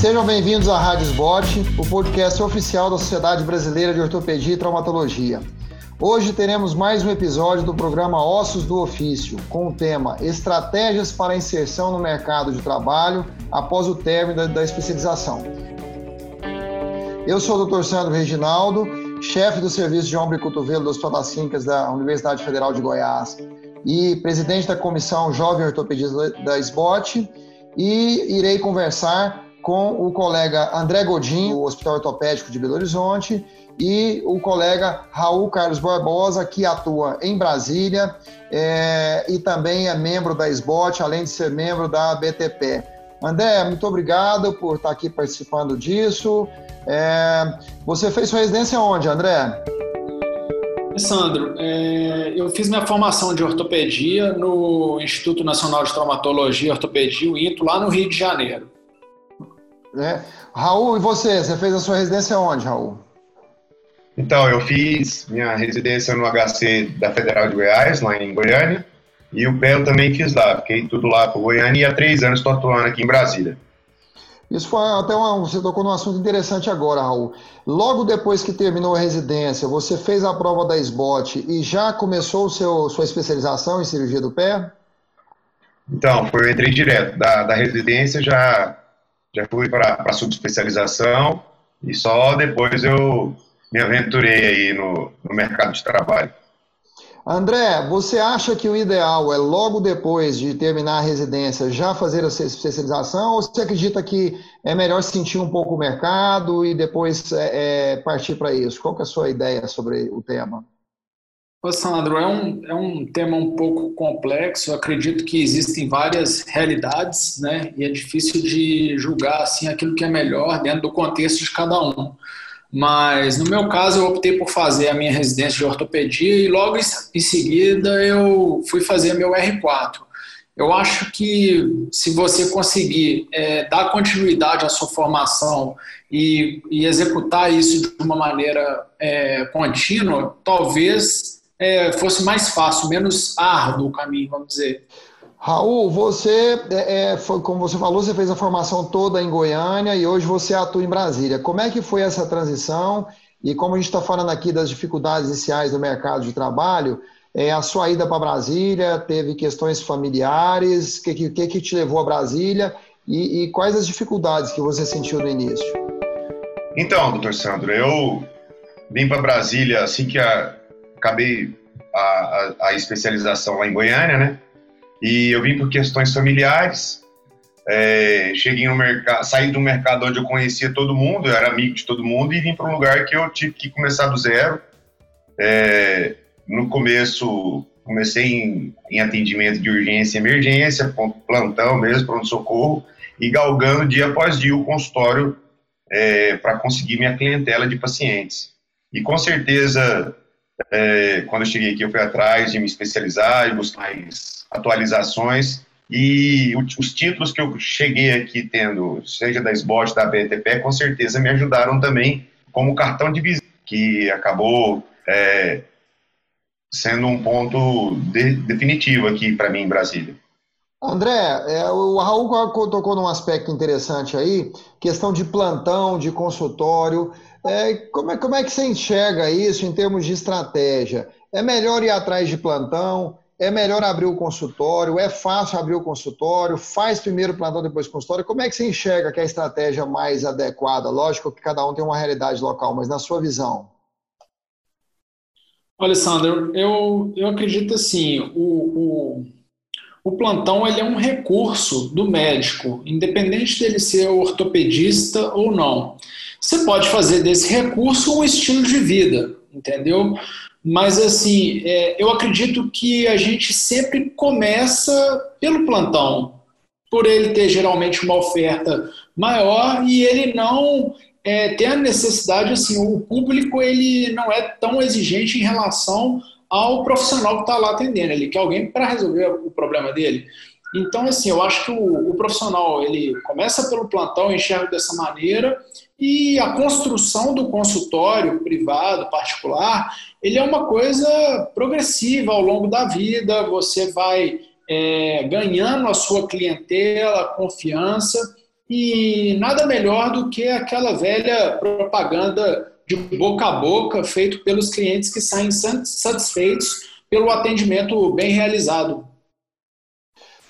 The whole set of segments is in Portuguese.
Sejam bem-vindos à Rádio Sbot, o podcast oficial da Sociedade Brasileira de Ortopedia e Traumatologia. Hoje teremos mais um episódio do programa Ossos do Ofício, com o tema Estratégias para inserção no mercado de trabalho após o término da, especialização. Eu sou o Dr. Sandro Reginaldo, chefe do Serviço de Ombro e Cotovelo do Hospital das Clínicas da Universidade Federal de Goiás e presidente da Comissão Jovem Ortopedista da SBOT e irei conversar com o colega André Godinho, do Hospital Ortopédico de Belo Horizonte, e o colega Raul Carlos Barbosa, que atua em Brasília é, e também é membro da SBOT, além de ser membro da BTP. André, muito obrigado por estar aqui participando disso. É, você fez sua residência onde, André? Sandro, é, eu fiz minha formação de ortopedia no Instituto Nacional de Traumatologia e Ortopedia, o INTO, lá no Rio de Janeiro. Né? Raul, e você? Você fez a sua residência onde, Raul? Então, eu fiz minha residência no HC da Federal de Goiás, lá em Goiânia, e o pé eu também fiz lá. Fiquei tudo lá para Goiânia e há três anos estou atuando aqui em Brasília. Isso foi até uma, você tocou num assunto interessante agora, Raul. Logo depois que terminou a residência, você fez a prova da SBOT e já começou o seu, sua especialização em cirurgia do pé? Então, foi, eu entrei direto. Da, da residência já já fui para subespecialização e só depois eu me aventurei aí no, no mercado de trabalho. André, você acha que o ideal é logo depois de terminar a residência já fazer a especialização ou você acredita que é melhor sentir um pouco o mercado e depois é, é, partir para isso? Qual é a sua ideia sobre o tema? Ô Sandro, é um, é um tema um pouco complexo. Eu acredito que existem várias realidades, né? E é difícil de julgar assim aquilo que é melhor dentro do contexto de cada um. Mas no meu caso, eu optei por fazer a minha residência de ortopedia e logo em seguida eu fui fazer meu R4. Eu acho que se você conseguir é, dar continuidade à sua formação e, e, executar isso de uma maneira é, contínua, talvez é, fosse mais fácil, menos árduo o caminho, vamos dizer. Raul, você, é, é, foi, como você falou, você fez a formação toda em Goiânia e hoje você atua em Brasília. Como é que foi essa transição? E como a gente está falando aqui das dificuldades iniciais do mercado de trabalho, é, a sua ida para Brasília teve questões familiares? O que, que, que, te levou a Brasília? E, e quais as dificuldades que você sentiu no início? Então, doutor Sandro, eu vim para Brasília assim que a, acabei a, a, a, especialização lá em Goiânia, né? E eu vim por questões familiares. É, cheguei no mercado, saí do mercado onde eu conhecia todo mundo, eu era amigo de todo mundo e vim para um lugar que eu tive que começar do zero. É, no começo comecei em, em, atendimento de urgência e emergência, plantão mesmo, pronto-socorro, e galgando dia após dia o consultório é, para conseguir minha clientela de pacientes. E com certeza é, quando eu cheguei aqui, eu fui atrás de me especializar e buscar mais atualizações. E os títulos que eu cheguei aqui tendo, seja da SBOT, da BTP, com certeza me ajudaram também como cartão de visita, que acabou é, sendo um ponto de, definitivo aqui para mim em Brasília. André, é, o Raul tocou num aspecto interessante aí, questão de plantão, de consultório. É, como, é, como é que você enxerga isso em termos de estratégia? É melhor ir atrás de plantão? É melhor abrir o consultório? É fácil abrir o consultório? Faz primeiro plantão, depois consultório? Como é que você enxerga que é a estratégia mais adequada? Lógico que cada um tem uma realidade local, mas na sua visão. Olha, Sandro, eu, eu acredito assim, o, o, o plantão ele é um recurso do médico, independente dele ser ortopedista ou não. Você pode fazer desse recurso um estilo de vida, entendeu? Mas, assim, é, eu acredito que a gente sempre começa pelo plantão, por ele ter geralmente uma oferta maior e ele não é, ter a necessidade, assim, o público ele não é tão exigente em relação ao profissional que está lá atendendo. Ele quer alguém para resolver o problema dele. Então, assim, eu acho que o, o, profissional ele começa pelo plantão, enxerga dessa maneira e a construção do consultório privado, particular, ele é uma coisa progressiva ao longo da vida. Você vai é, ganhando a sua clientela, confiança e nada melhor do que aquela velha propaganda de boca a boca feito pelos clientes que saem satisfeitos pelo atendimento bem realizado.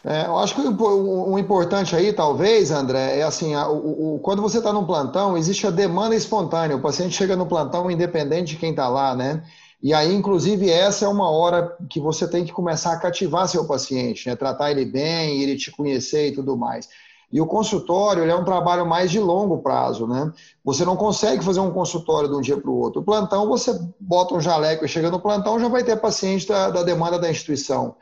É, eu acho que o, o, importante aí, talvez, André, é assim: a, o, o, quando você está no plantão, existe a demanda espontânea. O paciente chega no plantão independente de quem está lá, né? E aí, inclusive, essa é uma hora que você tem que começar a cativar seu paciente, né? tratar ele bem, ele te conhecer e tudo mais. E o consultório é um trabalho mais de longo prazo, né? Você não consegue fazer um consultório de um dia para o outro. O plantão, você bota um jaleco e chega no plantão, já vai ter paciente da, da demanda da instituição.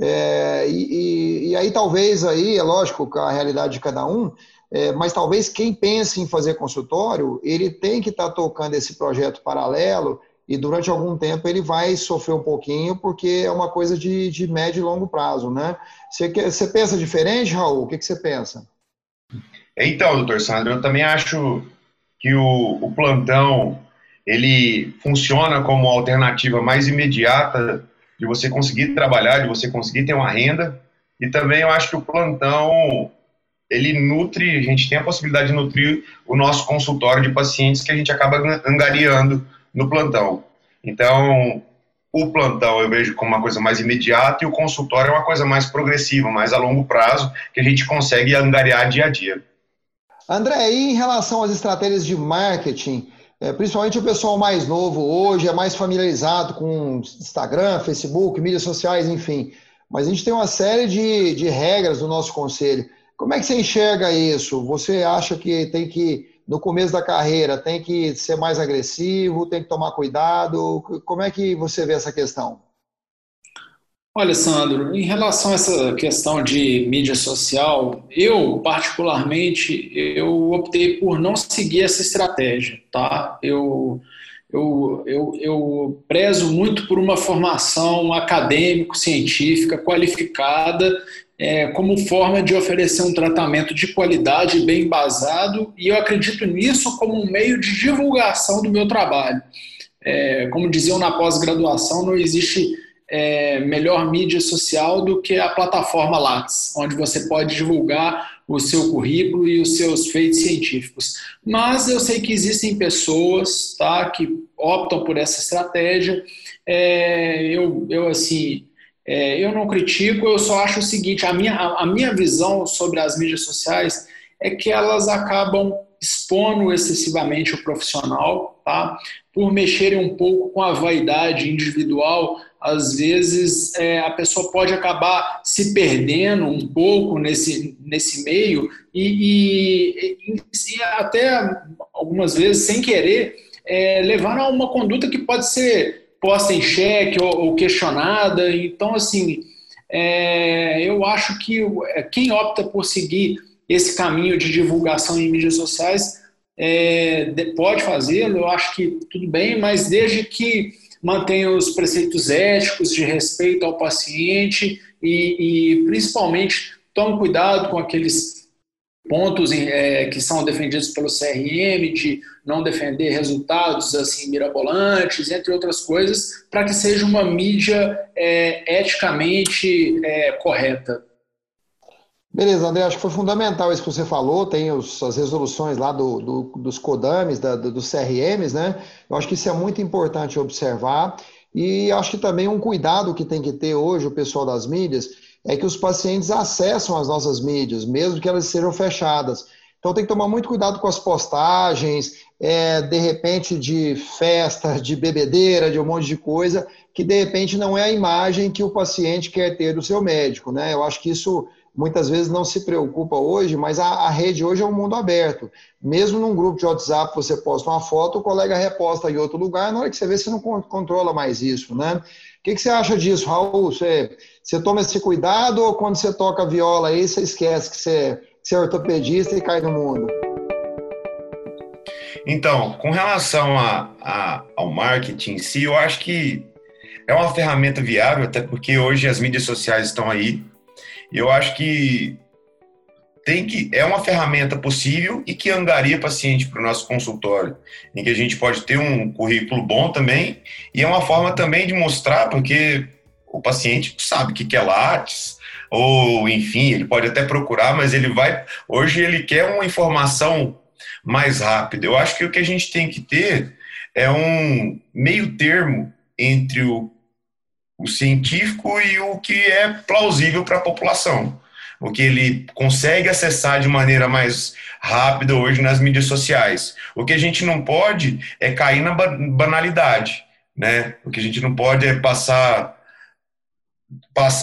É, e, e, aí talvez aí, é lógico, a realidade de cada um, é, mas talvez quem pense em fazer consultório, ele tem que estar tá tocando esse projeto paralelo e durante algum tempo ele vai sofrer um pouquinho, porque é uma coisa de, de médio e longo prazo, né? Você, você pensa diferente, Raul? O que, que você pensa? Então, doutor Sandro, eu também acho que o, o plantão ele funciona como alternativa mais imediata de você conseguir trabalhar, de você conseguir ter uma renda. E também eu acho que o plantão ele nutre, a gente tem a possibilidade de nutrir o nosso consultório de pacientes que a gente acaba angariando no plantão. Então, o plantão eu vejo como uma coisa mais imediata e o consultório é uma coisa mais progressiva, mais a longo prazo, que a gente consegue angariar dia a dia. André, e em relação às estratégias de marketing, é, principalmente o pessoal mais novo hoje é mais familiarizado com Instagram, Facebook, mídias sociais, enfim. Mas a gente tem uma série de, de regras no nosso conselho. Como é que você enxerga isso? Você acha que tem que no começo da carreira tem que ser mais agressivo, tem que tomar cuidado? Como é que você vê essa questão? Olha, Sandro, em relação a essa questão de mídia social, eu, particularmente, eu optei por não seguir essa estratégia, tá? Eu, eu, eu, eu prezo muito por uma formação acadêmico-científica qualificada é, como forma de oferecer um tratamento de qualidade bem embasado, e eu acredito nisso como um meio de divulgação do meu trabalho. É, como diziam na pós-graduação, não existe é, melhor mídia social do que a plataforma Lattes, onde você pode divulgar o seu currículo e os seus feitos científicos. Mas eu sei que existem pessoas tá, que optam por essa estratégia. É, eu, eu, assim, é, eu não critico, eu só acho o seguinte: a minha, a, a minha visão sobre as mídias sociais é que elas acabam expondo excessivamente o profissional, tá? por mexerem um pouco com a vaidade individual. Às vezes é, a pessoa pode acabar se perdendo um pouco nesse, nesse meio e, e, e até algumas vezes, sem querer, é, levar a uma conduta que pode ser posta em xeque ou, ou questionada. Então, assim, é, eu acho que é, quem opta por seguir esse caminho de divulgação em mídias sociais é, pode fazê-lo, eu acho que tudo bem, mas desde que mantenha os preceitos éticos de respeito ao paciente e, e principalmente tome cuidado com aqueles pontos é, que são defendidos pelo CRM, de não defender resultados assim mirabolantes, entre outras coisas, para que seja uma mídia é, eticamente é, correta. Beleza, André, acho que foi fundamental isso que você falou, tem os, as resoluções lá do, do, dos CODAMs, da, do, dos CRMs, né? Eu acho que isso é muito importante observar e acho que também um cuidado que tem que ter hoje o pessoal das mídias é que os pacientes acessam as nossas mídias, mesmo que elas sejam fechadas. Então tem que tomar muito cuidado com as postagens, é, de repente de festa, de bebedeira, de um monte de coisa, que de repente não é a imagem que o paciente quer ter do seu médico. Né? Eu acho que isso muitas vezes não se preocupa hoje, mas a, a, rede hoje é um mundo aberto. Mesmo num grupo de WhatsApp, você posta uma foto, o colega reposta em outro lugar, na hora que você vê, você não controla mais isso, né? O que, que você acha disso, Raul? Você, você toma esse cuidado ou quando você toca viola aí, você esquece que você, você é ortopedista e cai no mundo? Então, com relação a, a, ao marketing em si, eu acho que é uma ferramenta viável, até porque hoje as mídias sociais estão aí, eu acho que tem que é uma ferramenta possível e que angaria paciente para o nosso consultório, em que a gente pode ter um currículo bom também e é uma forma também de mostrar porque o paciente sabe o que é Lattes, ou enfim, ele pode até procurar, mas ele vai. Hoje ele quer uma informação mais rápida. Eu acho que o que a gente tem que ter é um meio termo entre o, o científico e o que é plausível para a população. O que ele consegue acessar de maneira mais rápida hoje nas mídias sociais. O que a gente não pode é cair na banalidade. Né? O que a gente não pode é passar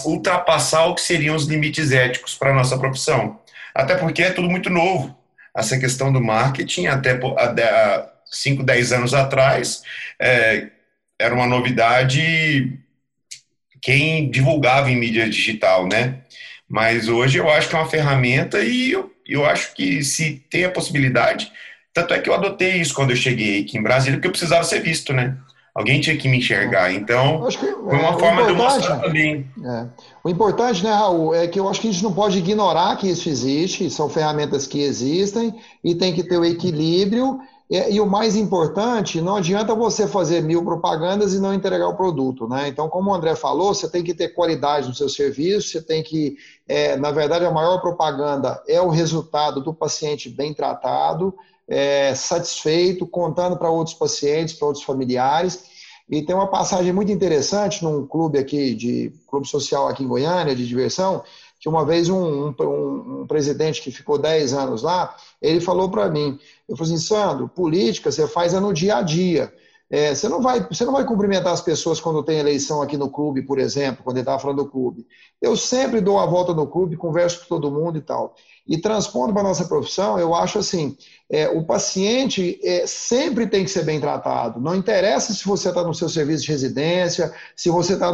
ultrapassar o que seriam os limites éticos para a nossa profissão. Até porque é tudo muito novo. Essa questão do marketing, até há 5, 10 anos atrás, é, era uma novidade quem divulgava em mídia digital, né? Mas hoje eu acho que é uma ferramenta e eu, eu acho que se tem a possibilidade, tanto é que eu adotei isso quando eu cheguei aqui em Brasília, porque eu precisava ser visto, né? Alguém tinha que me enxergar. Então, que, foi uma é, forma de mostrar também. É. O importante, né, Raul, é que eu acho que a gente não pode ignorar que isso existe, são ferramentas que existem e tem que ter o equilíbrio. E, e, o mais importante, não adianta você fazer mil propagandas e não entregar o produto, né? Então, como o André falou, você tem que ter qualidade no seu serviço, você tem que, é, na verdade, a maior propaganda é o resultado do paciente bem tratado, é, satisfeito, contando para outros pacientes, para outros familiares. E tem uma passagem muito interessante num clube aqui, de clube social aqui em Goiânia, de diversão, que uma vez um, um, um presidente que ficou 10 anos lá, ele falou para mim, eu falei assim, Sandro, política você faz é no dia a dia. É, você, não vai, você não vai cumprimentar as pessoas quando tem eleição aqui no clube, por exemplo, quando ele estava falando do clube. Eu sempre dou a volta no clube, converso com todo mundo e tal. E transpondo para a nossa profissão, eu acho assim: é, o paciente é, sempre tem que ser bem tratado. Não interessa se você está no seu serviço de residência, se você está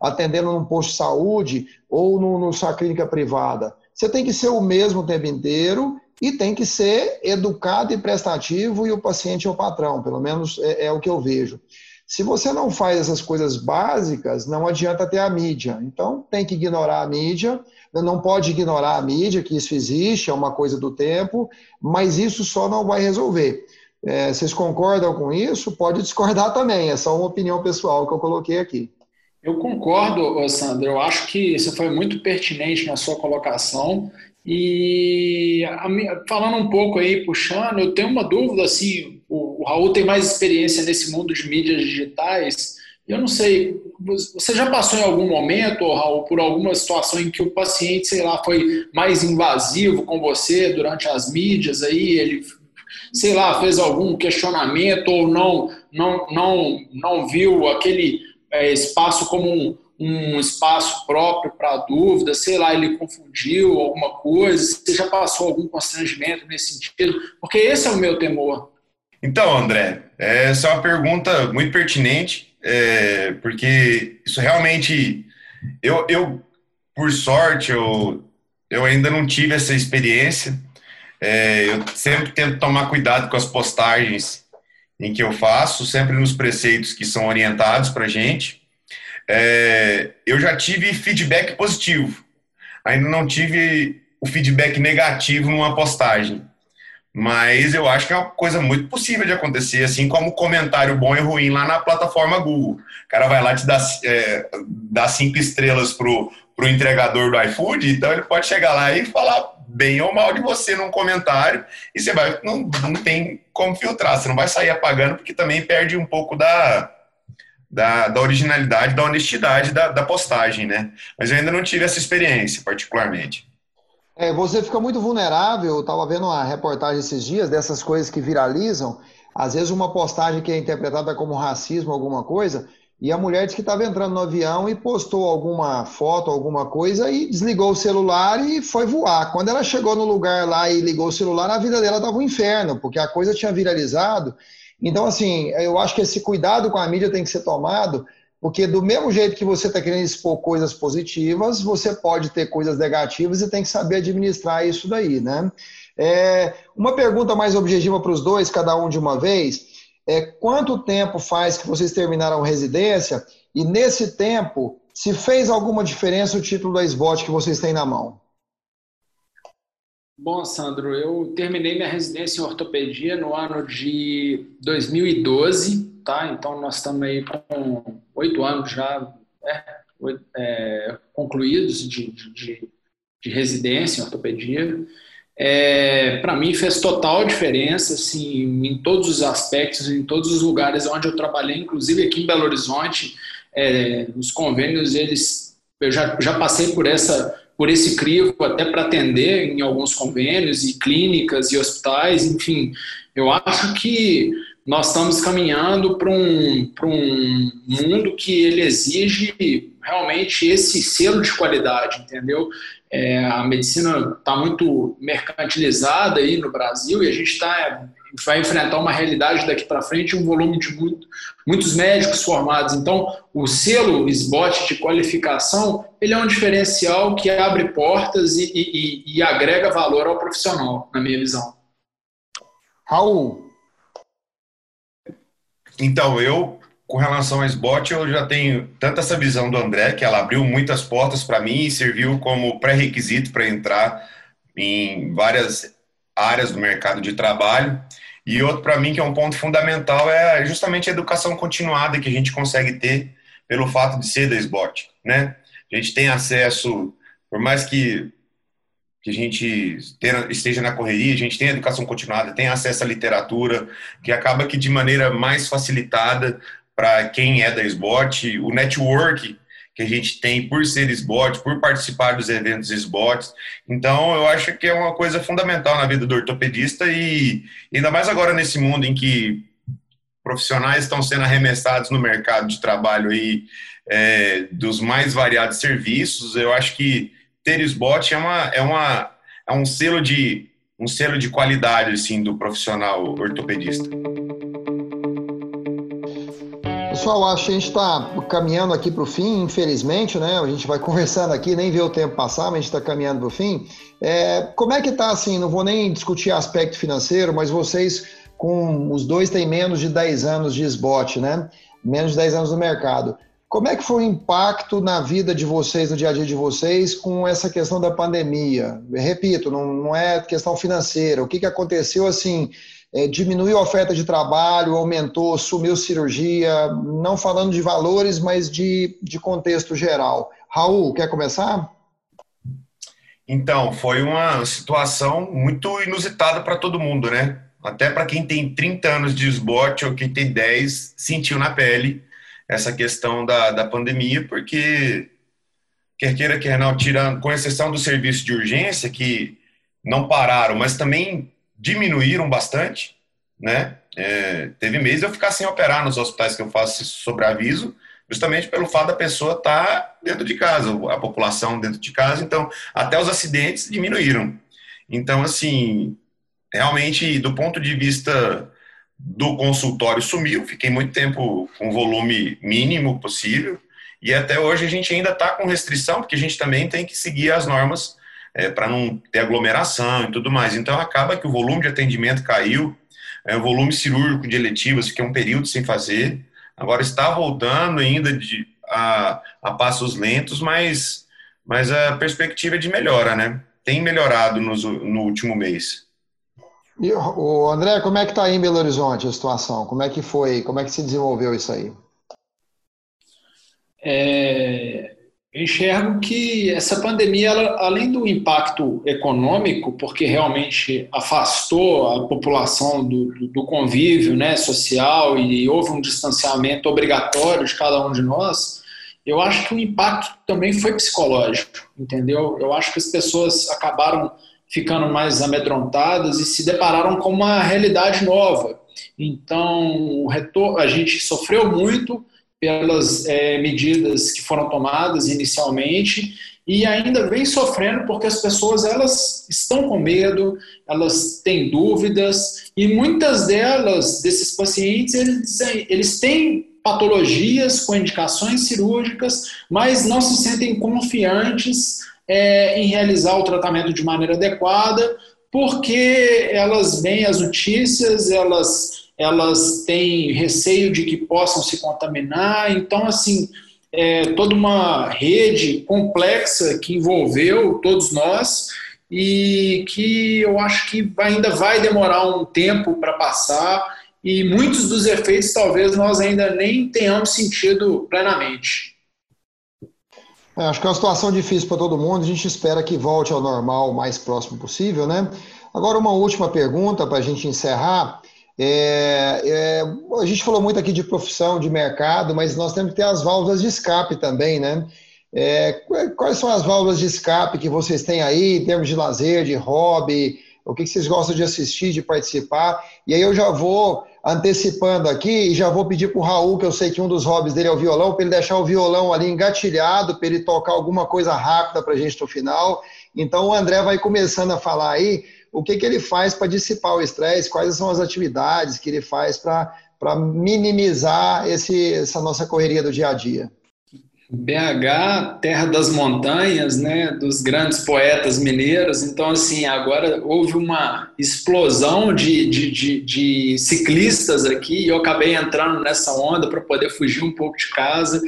atendendo num posto de saúde ou no sua clínica privada. Você tem que ser o mesmo o tempo inteiro e tem que ser educado e prestativo, e o paciente é o patrão, pelo menos é, é o que eu vejo. Se você não faz essas coisas básicas, não adianta ter a mídia. Então, tem que ignorar a mídia, não pode ignorar a mídia, que isso existe, é uma coisa do tempo, mas isso só não vai resolver. É, vocês concordam com isso? Pode discordar também, é só uma opinião pessoal que eu coloquei aqui. Eu concordo, Sandro. Eu acho que isso foi muito pertinente na sua colocação. E falando um pouco aí, puxando, eu tenho uma dúvida, assim, o, Raul tem mais experiência nesse mundo de mídias digitais, eu não sei, você já passou em algum momento, Raul, por alguma situação em que o paciente, sei lá, foi mais invasivo com você durante as mídias aí, ele, sei lá, fez algum questionamento ou não, não, não, não viu aquele é, espaço como um um espaço próprio para dúvida, sei lá, ele confundiu alguma coisa, você já passou algum constrangimento nesse sentido? Porque esse é o meu temor. Então, André, essa é uma pergunta muito pertinente, é, porque isso realmente, eu, eu por sorte, eu, eu ainda não tive essa experiência, é, eu sempre tento tomar cuidado com as postagens em que eu faço, sempre nos preceitos que são orientados para a gente, é, eu já tive feedback positivo. Ainda não tive o feedback negativo numa postagem. Mas eu acho que é uma coisa muito possível de acontecer, assim como comentário bom e ruim lá na plataforma Google. O cara vai lá te dar, é, cinco estrelas pro, pro entregador do iFood, então ele pode chegar lá e falar bem ou mal de você num comentário e você vai não, não tem como filtrar, você não vai sair apagando porque também perde um pouco da, da, da originalidade, da honestidade da, da, postagem, né? Mas eu ainda não tive essa experiência, particularmente. É, você fica muito vulnerável. Eu estava vendo uma reportagem esses dias dessas coisas que viralizam. Às vezes, uma postagem que é interpretada como racismo, alguma coisa, e a mulher disse que estava entrando no avião e postou alguma foto, alguma coisa, e desligou o celular e foi voar. Quando ela chegou no lugar lá e ligou o celular, a vida dela estava um inferno, porque a coisa tinha viralizado então, assim, eu acho que esse cuidado com a mídia tem que ser tomado, porque do mesmo jeito que você está querendo expor coisas positivas, você pode ter coisas negativas e tem que saber administrar isso daí, né? É, uma pergunta mais objetiva para os dois, cada um de uma vez, é quanto tempo faz que vocês terminaram residência e nesse tempo, se fez alguma diferença o título da SBOT que vocês têm na mão? Bom, Sandro, eu terminei minha residência em ortopedia no ano de 2012, tá? Então nós estamos aí com oito anos já, né? é, concluídos de, de, de, residência em ortopedia. É, para mim fez total diferença assim, em todos os aspectos, em todos os lugares onde eu trabalhei, inclusive aqui em Belo Horizonte, é, os convênios, eles, eu já, já passei por essa por esse crivo até para atender em alguns convênios e clínicas e hospitais, enfim, eu acho que nós estamos caminhando para um, um mundo que ele exige realmente esse selo de qualidade, entendeu? É, a medicina está muito mercantilizada aí no Brasil e a gente está vai enfrentar uma realidade daqui para frente, um volume de muito, muitos médicos formados. Então, o selo SBOT de qualificação, ele é um diferencial que abre portas e, e, e agrega valor ao profissional, na minha visão. Raul. Então, eu, com relação ao SBOT, eu já tenho tanto essa visão do André, que ela abriu muitas portas para mim e serviu como pré-requisito para entrar em várias áreas do mercado de trabalho. E outro para mim que é um ponto fundamental é justamente a educação continuada que a gente consegue ter pelo fato de ser da SBOT, né? A gente tem acesso, por mais que, que a gente esteja na correria, a gente tem educação continuada, tem acesso à literatura, que acaba que de maneira mais facilitada para quem é da SBOT, o network que a gente tem por ser SBOT, por participar dos eventos SBOT. Então, eu acho que é uma coisa fundamental na vida do ortopedista e ainda mais agora nesse mundo em que profissionais estão sendo arremessados no mercado de trabalho aí é, dos mais variados serviços, eu acho que ter SBOT é, uma, é, uma, é um selo de um selo de qualidade assim do profissional ortopedista. Pessoal, acho que a gente está caminhando aqui para o fim, infelizmente, né? A gente vai conversando aqui, nem vê o tempo passar, mas a gente está caminhando para o fim. É, como é que está assim? Não vou nem discutir aspecto financeiro, mas vocês, com os dois, têm menos de 10 anos de SBOT, né? Menos de 10 anos no mercado. Como é que foi o impacto na vida de vocês, no dia a dia de vocês, com essa questão da pandemia? Repito, não, não é questão financeira. O que, que aconteceu assim? É, diminuiu a oferta de trabalho, aumentou, sumiu cirurgia, não falando de valores, mas de, de contexto geral. Raul, quer começar? Então, foi uma situação muito inusitada para todo mundo, né? Até para quem tem 30 anos de esbote ou quem tem 10, sentiu na pele essa questão da, da pandemia, porque, quer queira, quer não, tirando, com exceção do serviço de urgência, que não pararam, mas também diminuíram bastante, né? É, teve mês eu ficar sem operar nos hospitais que eu faço sobre aviso, justamente pelo fato da pessoa estar tá dentro de casa, a população dentro de casa, então até os acidentes diminuíram. Então, assim, realmente, do ponto de vista do consultório, sumiu, fiquei muito tempo com volume mínimo possível, e até hoje a gente ainda está com restrição, porque a gente também tem que seguir as normas é, para não ter aglomeração e tudo mais. Então acaba que o volume de atendimento caiu, é, o volume cirúrgico de eletivas fiquei um período sem fazer, agora está voltando ainda de, a, a passos lentos, mas, mas a perspectiva é de melhora, né? Tem melhorado no, no último mês. E o André, como é que está aí em Belo Horizonte a situação? Como é que foi? Como é que se desenvolveu isso aí? É, eu enxergo que essa pandemia, ela, além do impacto econômico, porque realmente afastou a população do, do, convívio né, social e houve um distanciamento obrigatório de cada um de nós, eu acho que o impacto também foi psicológico, entendeu? Eu acho que as pessoas acabaram ficando mais amedrontadas e se depararam com uma realidade nova. Então, o retorno, a gente sofreu muito, pelas é, medidas que foram tomadas inicialmente e ainda vem sofrendo porque as pessoas elas estão com medo, elas têm dúvidas e muitas delas desses pacientes eles, eles têm patologias com indicações cirúrgicas, mas não se sentem confiantes é, em realizar o tratamento de maneira adequada porque elas veem as notícias, elas elas têm receio de que possam se contaminar. Então, assim, é toda uma rede complexa que envolveu todos nós e que eu acho que ainda vai demorar um tempo para passar e muitos dos efeitos talvez nós ainda nem tenhamos sentido plenamente. É, acho que é uma situação difícil para todo mundo. A gente espera que volte ao normal o mais próximo possível, né? Agora, uma última pergunta para a gente encerrar. É, é, a gente falou muito aqui de profissão, de mercado, mas nós temos que ter as válvulas de escape também, né? É, quais são as válvulas de escape que vocês têm aí, em termos de lazer, de hobby? O que vocês gostam de assistir, de participar? E aí eu já vou antecipando aqui e já vou pedir para o Raul, que eu sei que um dos hobbies dele é o violão, para ele deixar o violão ali engatilhado, para ele tocar alguma coisa rápida para a gente no final. Então o André vai começando a falar aí o que, que ele faz para dissipar o estresse, quais são as atividades que ele faz para minimizar esse, essa nossa correria do dia a dia. BH, terra das montanhas, né, dos grandes poetas mineiros. Então, assim, agora houve uma explosão de, de, de, de ciclistas aqui e eu acabei entrando nessa onda para poder fugir um pouco de casa.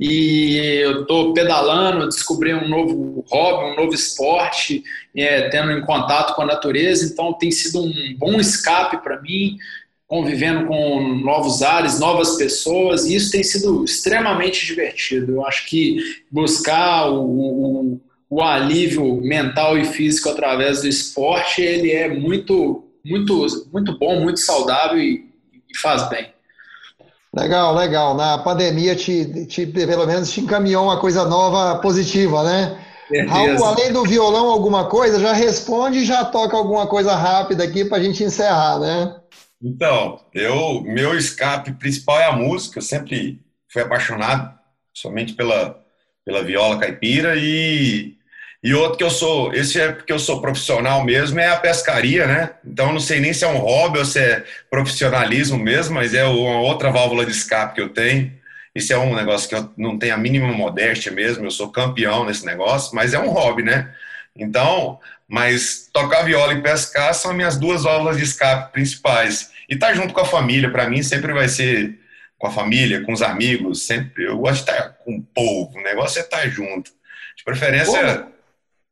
E eu estou pedalando, descobri um novo hobby, um novo esporte, é, tendo em contato com a natureza. Então, tem sido um bom escape para mim convivendo com novos ares, novas pessoas, e isso tem sido extremamente divertido. Eu acho que buscar o, o, o alívio mental e físico através do esporte, ele é muito, muito, muito bom, muito saudável e, e faz bem. Legal, legal. Na pandemia, te, te, pelo menos, te encaminhou uma coisa nova, positiva, né? Raul, além do violão, alguma coisa, já responde e já toca alguma coisa rápida aqui para a gente encerrar, né? Então, eu, meu escape principal é a música. Eu sempre fui apaixonado somente pela, pela viola caipira e, e outro que eu sou, esse é porque eu sou profissional mesmo, é a pescaria, né? Então, não sei nem se é um hobby ou se é profissionalismo mesmo, mas é uma outra válvula de escape que eu tenho. Isso é um negócio que eu não tenho a mínima modéstia mesmo, eu sou campeão nesse negócio, mas é um hobby, né? Então, mas tocar viola e pescar são minhas duas válvulas de escape principais. E estar tá junto com a família, para mim, sempre vai ser com a família, com os amigos, sempre. Eu gosto de estar com o povo, o negócio é estar junto. De preferência. Como,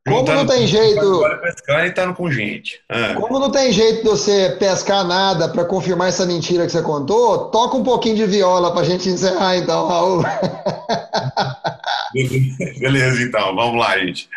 como não tem jeito. Pescando e estando com gente. Ah. Como não tem jeito de você pescar nada para confirmar essa mentira que você contou, toca um pouquinho de viola para a gente encerrar, então, Raul. Beleza, então, vamos lá, gente.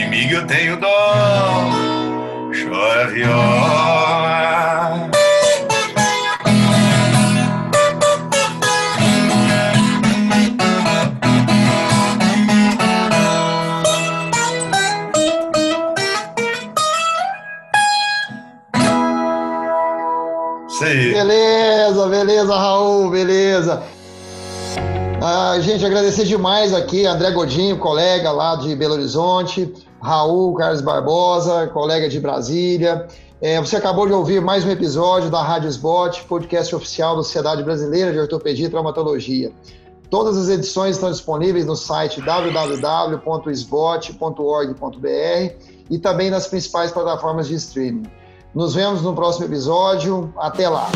Inimigo eu tenho dó. Chora viola. Beleza, beleza, Raul, beleza. Ah, gente, agradecer demais aqui, André Godinho, colega lá de Belo Horizonte, Raul Carlos Barbosa, colega de Brasília. É, você acabou de ouvir mais um episódio da Rádio Sbot, podcast oficial da Sociedade Brasileira de Ortopedia e Traumatologia. Todas as edições estão disponíveis no site www.sbot.org.br e também nas principais plataformas de streaming. Nos vemos no próximo episódio. Até lá!